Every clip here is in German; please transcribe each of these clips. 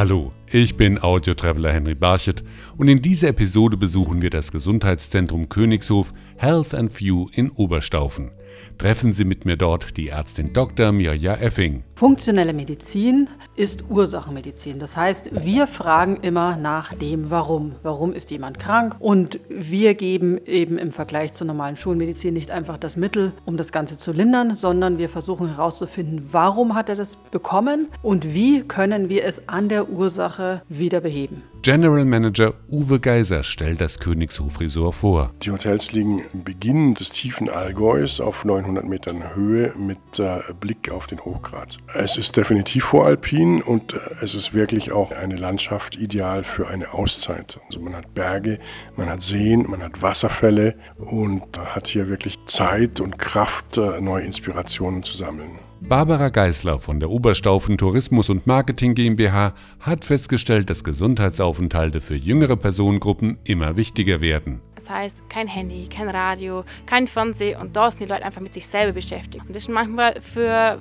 Hallo, ich bin Audio-Traveler Henry Barchet und in dieser Episode besuchen wir das Gesundheitszentrum Königshof Health and View in Oberstaufen. Treffen Sie mit mir dort die Ärztin Dr. Mirja Effing. Funktionelle Medizin ist Ursachenmedizin. Das heißt, wir fragen immer nach dem Warum. Warum ist jemand krank? Und wir geben eben im Vergleich zur normalen Schulmedizin nicht einfach das Mittel, um das Ganze zu lindern, sondern wir versuchen herauszufinden, warum hat er das bekommen und wie können wir es an der Ursache wieder beheben. General Manager Uwe Geiser stellt das Königshof Resort vor. Die Hotels liegen im Beginn des tiefen Allgäus auf 900 Metern Höhe mit äh, Blick auf den Hochgrat. Es ist definitiv voralpin und äh, es ist wirklich auch eine Landschaft ideal für eine Auszeit. Also man hat Berge, man hat Seen, man hat Wasserfälle und hat hier wirklich Zeit und Kraft, äh, neue Inspirationen zu sammeln. Barbara Geißler von der Oberstaufen Tourismus und Marketing GmbH hat festgestellt, dass Gesundheitsaufenthalte für jüngere Personengruppen immer wichtiger werden. Das heißt, kein Handy, kein Radio, kein Fernsehen und da sind die Leute einfach mit sich selber beschäftigt. Und das ist manchmal für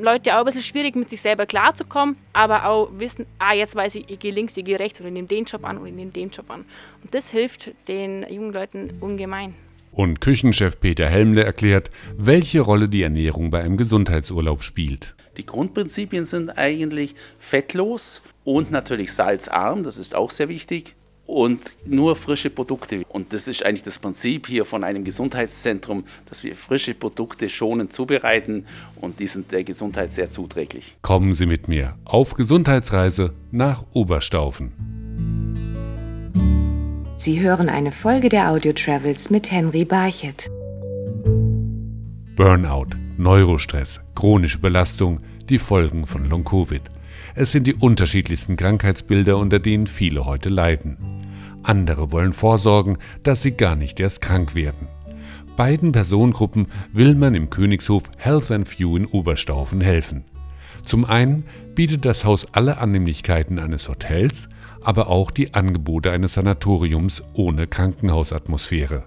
Leute auch ein bisschen schwierig, mit sich selber klarzukommen, aber auch wissen, ah, jetzt weiß ich, ich gehe links, ich gehe rechts oder ich nehme den Job an oder ich nehme den Job an. Und das hilft den jungen Leuten ungemein. Und Küchenchef Peter Helmle erklärt, welche Rolle die Ernährung bei einem Gesundheitsurlaub spielt. Die Grundprinzipien sind eigentlich fettlos und natürlich salzarm, das ist auch sehr wichtig. Und nur frische Produkte. Und das ist eigentlich das Prinzip hier von einem Gesundheitszentrum, dass wir frische Produkte schonend zubereiten und die sind der Gesundheit sehr zuträglich. Kommen Sie mit mir auf Gesundheitsreise nach Oberstaufen. Sie hören eine Folge der Audio Travels mit Henry Barchet. Burnout, Neurostress, chronische Belastung, die Folgen von Long-Covid. Es sind die unterschiedlichsten Krankheitsbilder, unter denen viele heute leiden. Andere wollen vorsorgen, dass sie gar nicht erst krank werden. Beiden Personengruppen will man im Königshof Health and View in Oberstaufen helfen. Zum einen bietet das Haus alle Annehmlichkeiten eines Hotels, aber auch die Angebote eines Sanatoriums ohne Krankenhausatmosphäre.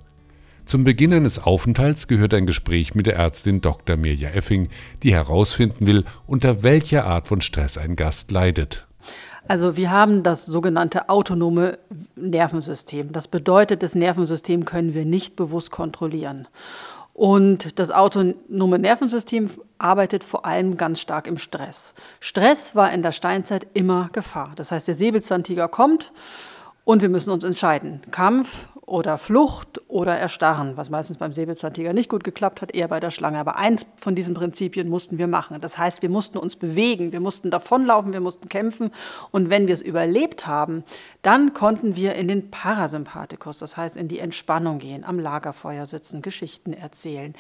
Zum Beginn eines Aufenthalts gehört ein Gespräch mit der Ärztin Dr. Mirja Effing, die herausfinden will, unter welcher Art von Stress ein Gast leidet. Also wir haben das sogenannte autonome Nervensystem. Das bedeutet, das Nervensystem können wir nicht bewusst kontrollieren. Und das autonome Nervensystem arbeitet vor allem ganz stark im Stress. Stress war in der Steinzeit immer Gefahr. Das heißt, der Säbelzahntiger kommt und wir müssen uns entscheiden. Kampf oder Flucht oder Erstarren, was meistens beim Säbelzahntiger nicht gut geklappt hat, eher bei der Schlange. Aber eins von diesen Prinzipien mussten wir machen. Das heißt, wir mussten uns bewegen, wir mussten davonlaufen, wir mussten kämpfen. Und wenn wir es überlebt haben, dann konnten wir in den Parasympathikus, das heißt in die Entspannung gehen, am Lagerfeuer sitzen, Geschichten erzählen,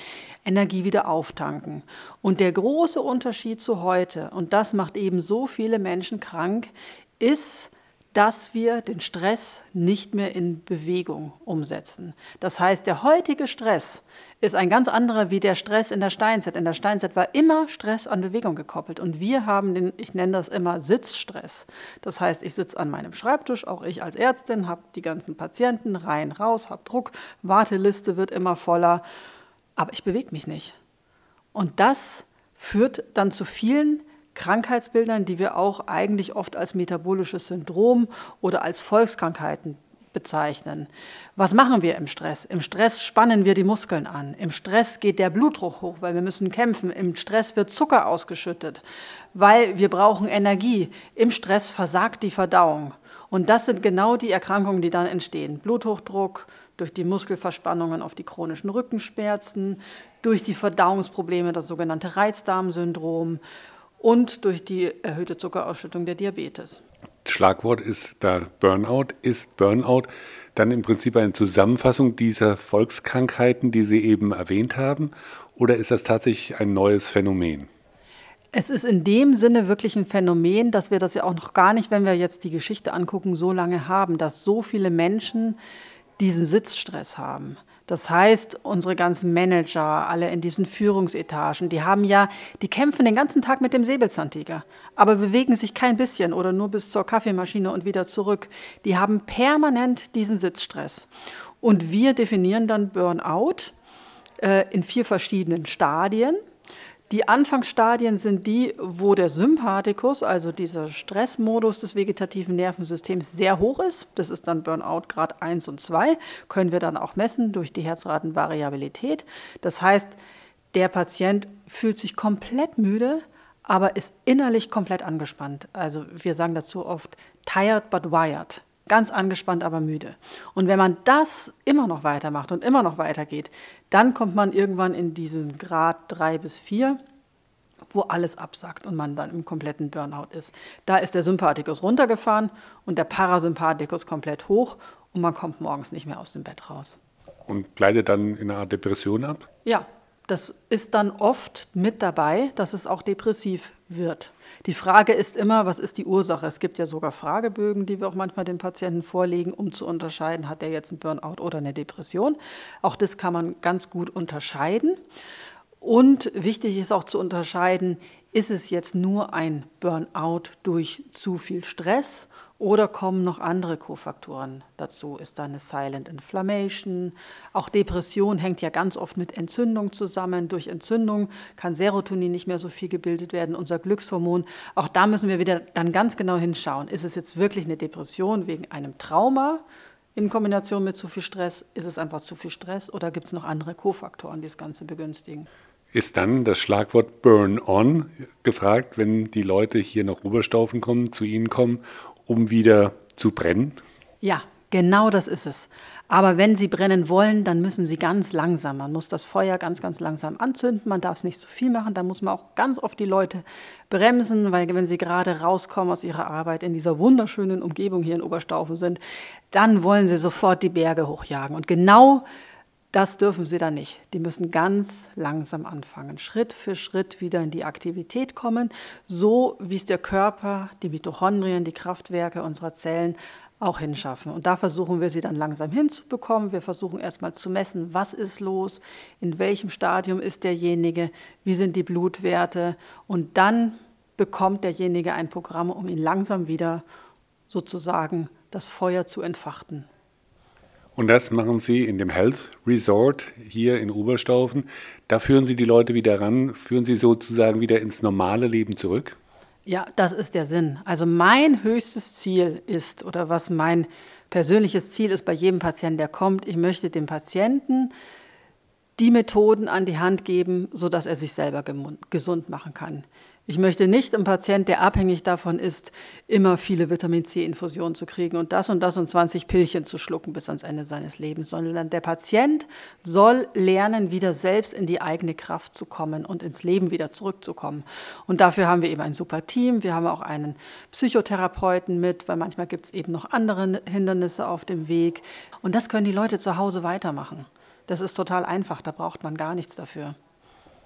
Energie wieder auftanken. Und der große Unterschied zu heute, und das macht eben so viele Menschen krank, ist, dass wir den Stress nicht mehr in Bewegung umsetzen. Das heißt, der heutige Stress ist ein ganz anderer wie der Stress in der Steinzeit. In der Steinzeit war immer Stress an Bewegung gekoppelt und wir haben den, ich nenne das immer Sitzstress. Das heißt, ich sitze an meinem Schreibtisch, auch ich als Ärztin, habe die ganzen Patienten rein, raus, habe Druck, Warteliste wird immer voller, aber ich bewege mich nicht. Und das führt dann zu vielen Krankheitsbildern, die wir auch eigentlich oft als metabolisches Syndrom oder als Volkskrankheiten bezeichnen. Was machen wir im Stress? Im Stress spannen wir die Muskeln an. Im Stress geht der Blutdruck hoch, weil wir müssen kämpfen. Im Stress wird Zucker ausgeschüttet, weil wir brauchen Energie. Im Stress versagt die Verdauung. Und das sind genau die Erkrankungen, die dann entstehen. Bluthochdruck, durch die Muskelverspannungen auf die chronischen Rückenschmerzen, durch die Verdauungsprobleme, das sogenannte Reizdarmsyndrom und durch die erhöhte Zuckerausschüttung der Diabetes. Schlagwort ist da Burnout. Ist Burnout dann im Prinzip eine Zusammenfassung dieser Volkskrankheiten, die Sie eben erwähnt haben? Oder ist das tatsächlich ein neues Phänomen? Es ist in dem Sinne wirklich ein Phänomen, dass wir das ja auch noch gar nicht, wenn wir jetzt die Geschichte angucken, so lange haben, dass so viele Menschen diesen Sitzstress haben. Das heißt, unsere ganzen Manager, alle in diesen Führungsetagen, die haben ja, die kämpfen den ganzen Tag mit dem Säbelzahntiger, aber bewegen sich kein bisschen oder nur bis zur Kaffeemaschine und wieder zurück. Die haben permanent diesen Sitzstress. Und wir definieren dann Burnout äh, in vier verschiedenen Stadien. Die Anfangsstadien sind die, wo der Sympathikus, also dieser Stressmodus des vegetativen Nervensystems, sehr hoch ist. Das ist dann Burnout Grad 1 und 2. Können wir dann auch messen durch die Herzratenvariabilität. Das heißt, der Patient fühlt sich komplett müde, aber ist innerlich komplett angespannt. Also wir sagen dazu oft tired but wired. Ganz angespannt, aber müde. Und wenn man das immer noch weitermacht und immer noch weitergeht, dann kommt man irgendwann in diesen Grad 3 bis 4, wo alles absackt und man dann im kompletten Burnout ist. Da ist der Sympathikus runtergefahren und der Parasympathikus komplett hoch und man kommt morgens nicht mehr aus dem Bett raus. Und gleitet dann in eine Art Depression ab? Ja, das ist dann oft mit dabei, dass es auch depressiv wird. Die Frage ist immer, was ist die Ursache? Es gibt ja sogar Fragebögen, die wir auch manchmal den Patienten vorlegen, um zu unterscheiden, hat er jetzt einen Burnout oder eine Depression. Auch das kann man ganz gut unterscheiden. Und wichtig ist auch zu unterscheiden, ist es jetzt nur ein Burnout durch zu viel Stress oder kommen noch andere Kofaktoren dazu? Ist da eine Silent Inflammation? Auch Depression hängt ja ganz oft mit Entzündung zusammen. Durch Entzündung kann Serotonin nicht mehr so viel gebildet werden, unser Glückshormon. Auch da müssen wir wieder dann ganz genau hinschauen. Ist es jetzt wirklich eine Depression wegen einem Trauma? In Kombination mit zu viel Stress, ist es einfach zu viel Stress oder gibt es noch andere Kofaktoren, die das Ganze begünstigen? Ist dann das Schlagwort Burn On gefragt, wenn die Leute hier nach Oberstaufen kommen, zu Ihnen kommen um wieder zu brennen? Ja, genau das ist es. Aber wenn Sie brennen wollen, dann müssen Sie ganz langsam. Man muss das Feuer ganz, ganz langsam anzünden. Man darf nicht so viel machen. Da muss man auch ganz oft die Leute bremsen, weil wenn sie gerade rauskommen aus ihrer Arbeit in dieser wunderschönen Umgebung hier in Oberstaufen sind, dann wollen sie sofort die Berge hochjagen. Und genau das dürfen sie dann nicht. Die müssen ganz langsam anfangen, Schritt für Schritt wieder in die Aktivität kommen, so wie es der Körper, die Mitochondrien, die Kraftwerke unserer Zellen auch hinschaffen. Und da versuchen wir sie dann langsam hinzubekommen. Wir versuchen erstmal zu messen, was ist los, in welchem Stadium ist derjenige, wie sind die Blutwerte. Und dann bekommt derjenige ein Programm, um ihn langsam wieder sozusagen das Feuer zu entfachen. Und das machen Sie in dem Health Resort hier in Oberstaufen. Da führen Sie die Leute wieder ran, führen Sie sozusagen wieder ins normale Leben zurück? Ja, das ist der Sinn. Also mein höchstes Ziel ist, oder was mein persönliches Ziel ist bei jedem Patienten, der kommt, ich möchte dem Patienten die Methoden an die Hand geben, sodass er sich selber gesund machen kann. Ich möchte nicht einen Patient, der abhängig davon ist, immer viele Vitamin C-Infusionen zu kriegen und das und das und 20 Pillchen zu schlucken bis ans Ende seines Lebens, sondern der Patient soll lernen, wieder selbst in die eigene Kraft zu kommen und ins Leben wieder zurückzukommen. Und dafür haben wir eben ein super Team. Wir haben auch einen Psychotherapeuten mit, weil manchmal gibt es eben noch andere Hindernisse auf dem Weg. Und das können die Leute zu Hause weitermachen. Das ist total einfach, da braucht man gar nichts dafür.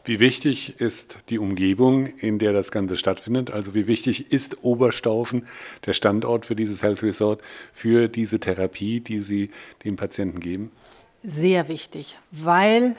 Wie wichtig ist die Umgebung, in der das Ganze stattfindet? Also wie wichtig ist Oberstaufen, der Standort für dieses Health Resort, für diese Therapie, die Sie dem Patienten geben? Sehr wichtig, weil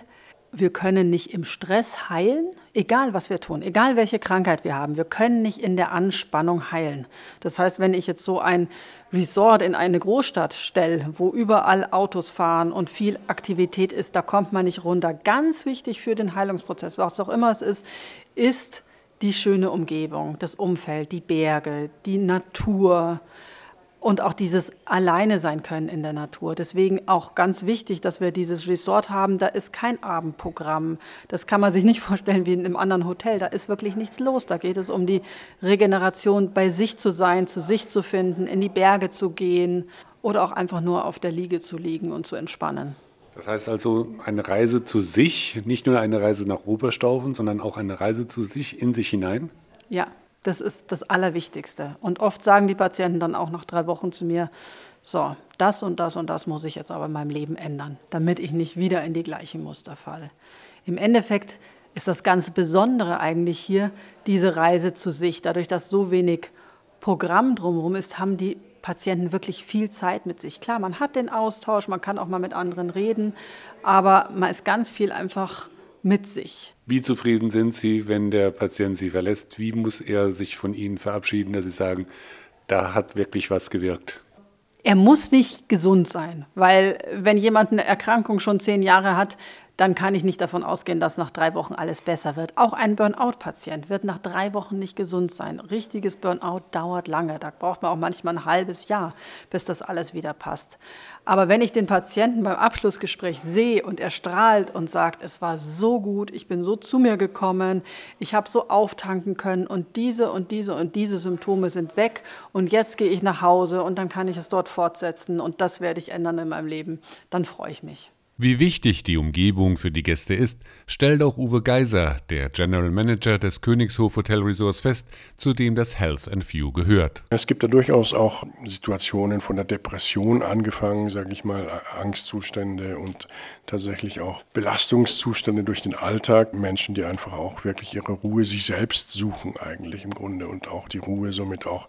wir können nicht im Stress heilen, egal was wir tun, egal welche Krankheit wir haben. Wir können nicht in der Anspannung heilen. Das heißt, wenn ich jetzt so ein Resort in eine Großstadt stelle, wo überall Autos fahren und viel Aktivität ist, da kommt man nicht runter. Ganz wichtig für den Heilungsprozess, was auch immer es ist, ist die schöne Umgebung, das Umfeld, die Berge, die Natur, und auch dieses Alleine sein können in der Natur. Deswegen auch ganz wichtig, dass wir dieses Resort haben. Da ist kein Abendprogramm. Das kann man sich nicht vorstellen wie in einem anderen Hotel. Da ist wirklich nichts los. Da geht es um die Regeneration, bei sich zu sein, zu sich zu finden, in die Berge zu gehen oder auch einfach nur auf der Liege zu liegen und zu entspannen. Das heißt also eine Reise zu sich, nicht nur eine Reise nach Oberstaufen, sondern auch eine Reise zu sich, in sich hinein? Ja, das ist das Allerwichtigste. Und oft sagen die Patienten dann auch nach drei Wochen zu mir, so, das und das und das muss ich jetzt aber in meinem Leben ändern, damit ich nicht wieder in die gleichen Muster falle. Im Endeffekt ist das ganz Besondere eigentlich hier diese Reise zu sich. Dadurch, dass so wenig Programm drumherum ist, haben die Patienten wirklich viel Zeit mit sich. Klar, man hat den Austausch, man kann auch mal mit anderen reden, aber man ist ganz viel einfach mit sich. Wie zufrieden sind Sie, wenn der Patient Sie verlässt? Wie muss er sich von Ihnen verabschieden, dass Sie sagen, da hat wirklich was gewirkt? Er muss nicht gesund sein, weil wenn jemand eine Erkrankung schon zehn Jahre hat, dann kann ich nicht davon ausgehen, dass nach drei Wochen alles besser wird. Auch ein Burnout-Patient wird nach drei Wochen nicht gesund sein. Richtiges Burnout dauert lange. Da braucht man auch manchmal ein halbes Jahr, bis das alles wieder passt. Aber wenn ich den Patienten beim Abschlussgespräch sehe und er strahlt und sagt, es war so gut, ich bin so zu mir gekommen, ich habe so auftanken können und diese und diese und diese Symptome sind weg und jetzt gehe ich nach Hause und dann kann ich es dort fortsetzen und das werde ich ändern in meinem Leben, dann freue ich mich. Wie wichtig die Umgebung für die Gäste ist, stellt auch Uwe Geiser, der General Manager des Königshof Hotel Resorts fest, zu dem das Health and View gehört. Es gibt da durchaus auch Situationen von der Depression angefangen, sage ich mal, Angstzustände und tatsächlich auch Belastungszustände durch den Alltag. Menschen, die einfach auch wirklich ihre Ruhe sich selbst suchen eigentlich im Grunde und auch die Ruhe somit auch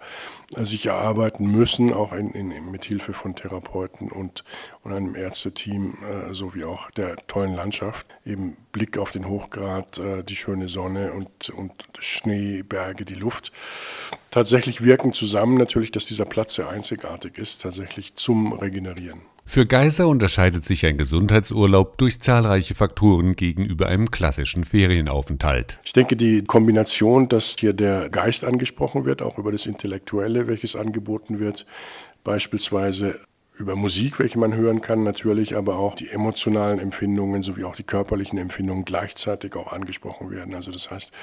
äh, sich erarbeiten müssen, auch in, in, mit Hilfe von Therapeuten und, und einem Ärzteteam. Äh, sowie auch der tollen Landschaft. Eben Blick auf den Hochgrat, äh, die schöne Sonne und, und Schnee, Berge, die Luft. Tatsächlich wirken zusammen natürlich, dass dieser Platz sehr einzigartig ist, tatsächlich zum Regenerieren. Für Geiser unterscheidet sich ein Gesundheitsurlaub durch zahlreiche Faktoren gegenüber einem klassischen Ferienaufenthalt. Ich denke, die Kombination, dass hier der Geist angesprochen wird, auch über das Intellektuelle, welches angeboten wird, beispielsweise über Musik, welche man hören kann, natürlich, aber auch die emotionalen Empfindungen sowie auch die körperlichen Empfindungen gleichzeitig auch angesprochen werden. Also das heißt,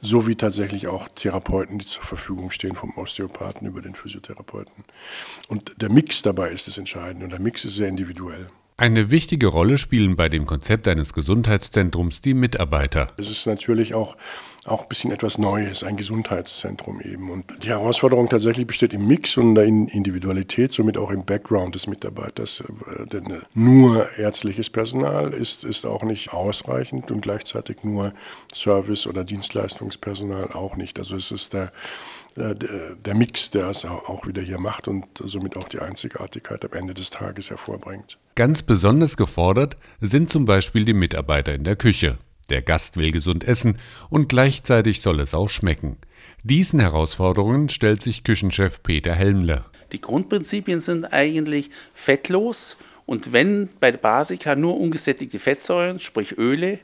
so wie tatsächlich auch Therapeuten, die zur Verfügung stehen, vom Osteopathen über den Physiotherapeuten. Und der Mix dabei ist das Entscheidende und der Mix ist sehr individuell. Eine wichtige Rolle spielen bei dem Konzept eines Gesundheitszentrums die Mitarbeiter. Es ist natürlich auch, auch ein bisschen etwas Neues, ein Gesundheitszentrum eben. Und die Herausforderung tatsächlich besteht im Mix und in der Individualität, somit auch im Background des Mitarbeiters. Denn nur ärztliches Personal ist, ist auch nicht ausreichend und gleichzeitig nur Service- oder Dienstleistungspersonal auch nicht. Also es ist der der Mix, der es auch wieder hier macht und somit auch die Einzigartigkeit am Ende des Tages hervorbringt. Ganz besonders gefordert sind zum Beispiel die Mitarbeiter in der Küche. Der Gast will gesund essen und gleichzeitig soll es auch schmecken. Diesen Herausforderungen stellt sich Küchenchef Peter Helmle. Die Grundprinzipien sind eigentlich fettlos und wenn bei der Basica nur ungesättigte Fettsäuren, sprich Öle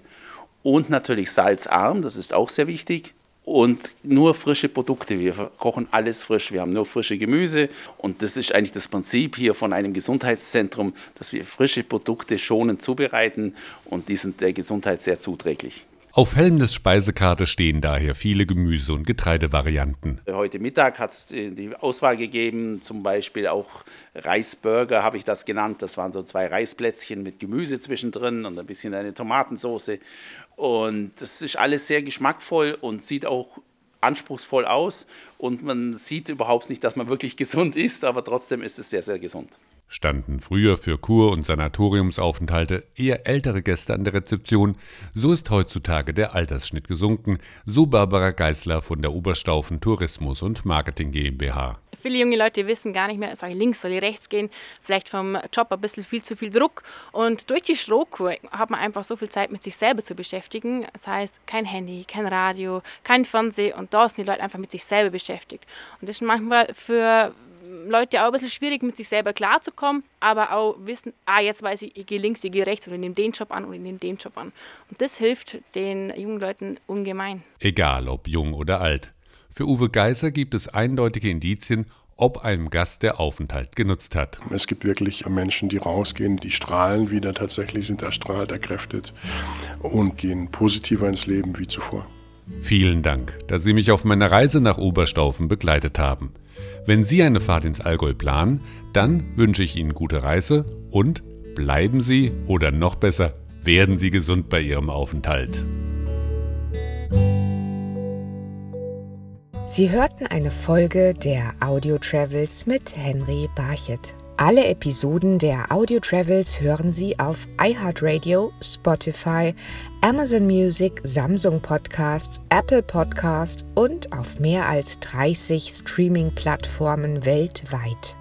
und natürlich salzarm, das ist auch sehr wichtig, und nur frische Produkte. Wir kochen alles frisch. Wir haben nur frische Gemüse und das ist eigentlich das Prinzip hier von einem Gesundheitszentrum, dass wir frische Produkte schonend zubereiten und die sind der Gesundheit sehr zuträglich. Auf Helmnes Speisekarte stehen daher viele Gemüse- und Getreidevarianten. Heute Mittag hat es die Auswahl gegeben, zum Beispiel auch Reisburger habe ich das genannt. Das waren so zwei Reisplätzchen mit Gemüse zwischendrin und ein bisschen eine Tomatensauce. Und das ist alles sehr geschmackvoll und sieht auch anspruchsvoll aus. Und man sieht überhaupt nicht, dass man wirklich gesund ist, aber trotzdem ist es sehr, sehr gesund standen früher für Kur- und Sanatoriumsaufenthalte eher ältere Gäste an der Rezeption, so ist heutzutage der Altersschnitt gesunken, so Barbara Geißler von der Oberstaufen Tourismus und Marketing GmbH. Viele junge Leute wissen gar nicht mehr, soll ich links, soll ich rechts gehen, vielleicht vom Job ein bisschen viel zu viel Druck. Und durch die Strohkur hat man einfach so viel Zeit, mit sich selber zu beschäftigen. Das heißt, kein Handy, kein Radio, kein Fernsehen und da sind die Leute einfach mit sich selber beschäftigt. Und das ist manchmal für Leute auch ein bisschen schwierig, mit sich selber klarzukommen, aber auch wissen, ah, jetzt weiß ich, ich gehe links, ich gehe rechts oder ich nehme den Job an oder ich nehme den Job an. Und das hilft den jungen Leuten ungemein. Egal ob jung oder alt. Für Uwe Geiser gibt es eindeutige Indizien, ob einem Gast der Aufenthalt genutzt hat. Es gibt wirklich Menschen, die rausgehen, die strahlen wieder tatsächlich, sind erstrahlt, erkräftet und gehen positiver ins Leben wie zuvor. Vielen Dank, dass Sie mich auf meiner Reise nach Oberstaufen begleitet haben. Wenn Sie eine Fahrt ins Allgäu planen, dann wünsche ich Ihnen gute Reise und bleiben Sie oder noch besser, werden Sie gesund bei Ihrem Aufenthalt. Sie hörten eine Folge der Audio Travels mit Henry Barchet. Alle Episoden der Audio Travels hören Sie auf iHeartRadio, Spotify, Amazon Music, Samsung Podcasts, Apple Podcasts und auf mehr als 30 Streaming-Plattformen weltweit.